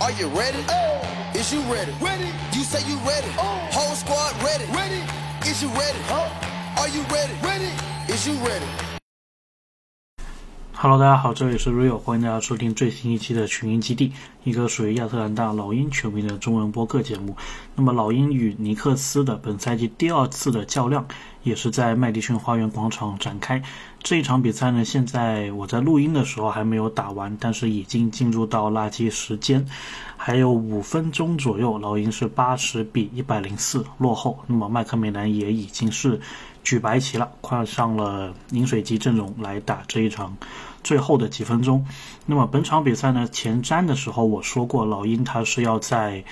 Are you ready? Oh. Is you ready? Ready. You say you ready. Oh. Whole squad ready. Ready. Is you ready? Huh? Are you ready? Ready. Is you ready? Hello，大家好，这里是 Rio，欢迎大家收听最新一期的群英基地，一个属于亚特兰大老鹰球迷的中文播客节目。那么，老鹰与尼克斯的本赛季第二次的较量，也是在麦迪逊花园广场展开。这一场比赛呢，现在我在录音的时候还没有打完，但是已经进入到垃圾时间，还有五分钟左右，老鹰是八十比一百零四落后。那么，麦克梅兰也已经是举白旗了，换上了饮水机阵容来打这一场。最后的几分钟，那么本场比赛呢？前瞻的时候我说过，老鹰他是要在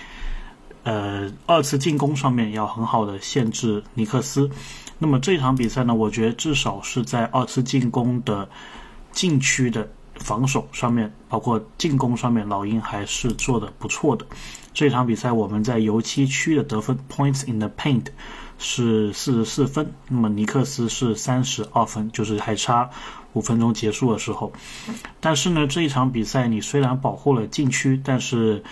呃二次进攻上面要很好的限制尼克斯。那么这场比赛呢，我觉得至少是在二次进攻的禁区的防守上面，包括进攻上面，老鹰还是做的不错的。这场比赛我们在油漆区的得分 （points in the paint） 是四十四分，那么尼克斯是三十二分，就是还差。五分钟结束的时候，但是呢，这一场比赛你虽然保护了禁区，但是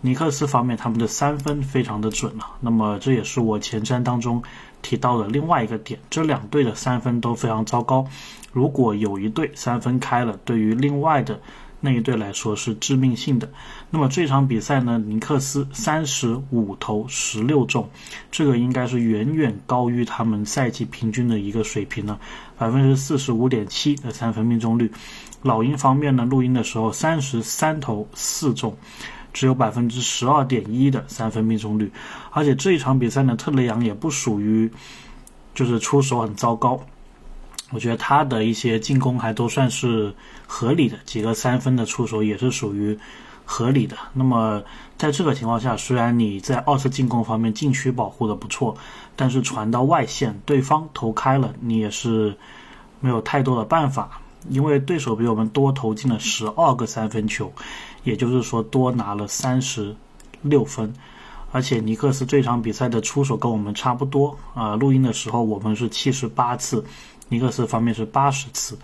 尼克斯方面他们的三分非常的准了。那么这也是我前瞻当中提到的另外一个点，这两队的三分都非常糟糕。如果有一队三分开了，对于另外的。那一队来说是致命性的。那么这场比赛呢，尼克斯三十五投十六中，这个应该是远远高于他们赛季平均的一个水平了，百分之四十五点七的三分命中率。老鹰方面呢，录音的时候三十三投四中，只有百分之十二点一的三分命中率。而且这一场比赛呢，特雷杨也不属于就是出手很糟糕。我觉得他的一些进攻还都算是合理的，几个三分的出手也是属于合理的。那么在这个情况下，虽然你在二次进攻方面禁区保护的不错，但是传到外线，对方投开了，你也是没有太多的办法，因为对手比我们多投进了十二个三分球，也就是说多拿了三十六分。而且尼克斯这场比赛的出手跟我们差不多啊，录音的时候我们是七十八次。尼克斯方面是八十次，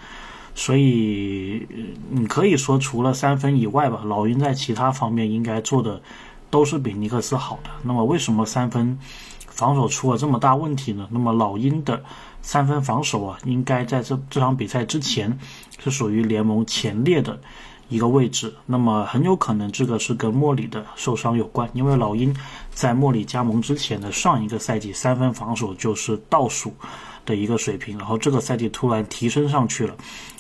所以你可以说除了三分以外吧，老鹰在其他方面应该做的都是比尼克斯好的。那么为什么三分防守出了这么大问题呢？那么老鹰的三分防守啊，应该在这这场比赛之前是属于联盟前列的一个位置。那么很有可能这个是跟莫里的受伤有关，因为老鹰在莫里加盟之前的上一个赛季三分防守就是倒数。的一个水平，然后这个赛季突然提升上去了，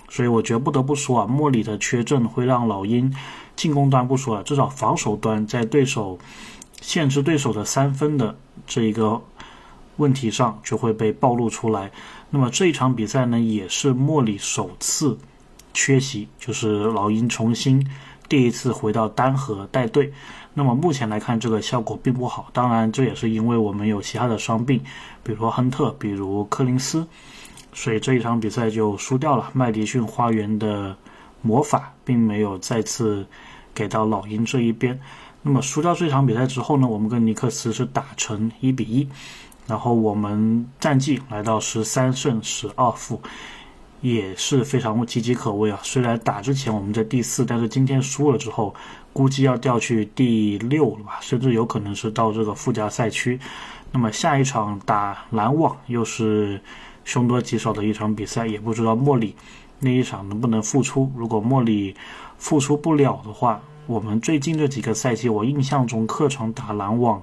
所以我觉得不得不说啊，莫里的缺阵会让老鹰进攻端不说了，至少防守端在对手限制对手的三分的这一个问题上就会被暴露出来。那么这一场比赛呢，也是莫里首次缺席，就是老鹰重新第一次回到单核带队。那么目前来看，这个效果并不好。当然，这也是因为我们有其他的伤病，比如亨特，比如柯林斯，所以这一场比赛就输掉了。麦迪逊花园的魔法并没有再次给到老鹰这一边。那么输掉这场比赛之后呢，我们跟尼克斯是打成一比一，然后我们战绩来到十三胜十二负。也是非常岌岌可危啊！虽然打之前我们在第四，但是今天输了之后，估计要掉去第六了吧，甚至有可能是到这个附加赛区。那么下一场打篮网又是凶多吉少的一场比赛，也不知道莫里那一场能不能复出。如果莫里复出不了的话，我们最近这几个赛季，我印象中客场打篮网。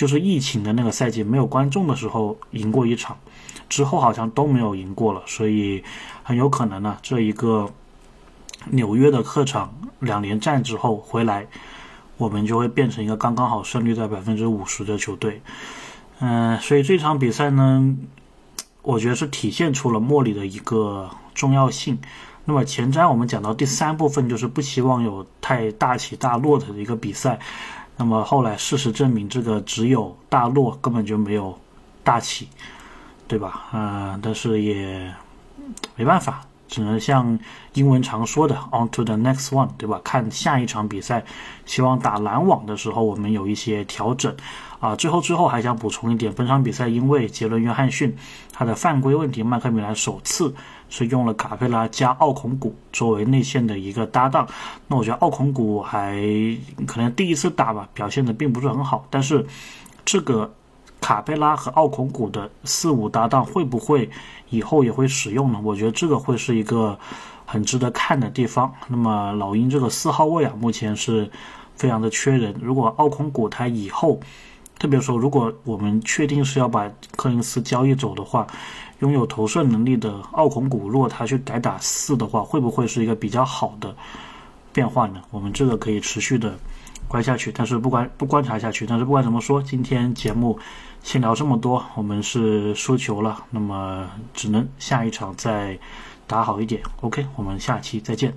就是疫情的那个赛季没有观众的时候赢过一场，之后好像都没有赢过了，所以很有可能呢，这一个纽约的客场两连战之后回来，我们就会变成一个刚刚好胜率在百分之五十的球队。嗯，所以这场比赛呢，我觉得是体现出了莫里的一个重要性。那么前瞻我们讲到第三部分，就是不希望有太大起大落的一个比赛。那么后来事实证明，这个只有大落，根本就没有大起，对吧？啊，但是也没办法，只能像英文常说的 “on to the next one”，对吧？看下一场比赛，希望打篮网的时候我们有一些调整。啊，最后最后还想补充一点，本场比赛因为杰伦·约翰逊他的犯规问题，麦克米兰首次是用了卡佩拉加奥孔古作为内线的一个搭档。那我觉得奥孔古还可能第一次打吧，表现的并不是很好。但是这个卡佩拉和奥孔古的四五搭档会不会以后也会使用呢？我觉得这个会是一个很值得看的地方。那么老鹰这个四号位啊，目前是非常的缺人。如果奥孔古他以后，特别说，如果我们确定是要把柯林斯交易走的话，拥有投射能力的奥孔古，如果他去改打四的话，会不会是一个比较好的变化呢？我们这个可以持续的观下去，但是不管不观察下去。但是不管怎么说，今天节目先聊这么多，我们是输球了，那么只能下一场再打好一点。OK，我们下期再见。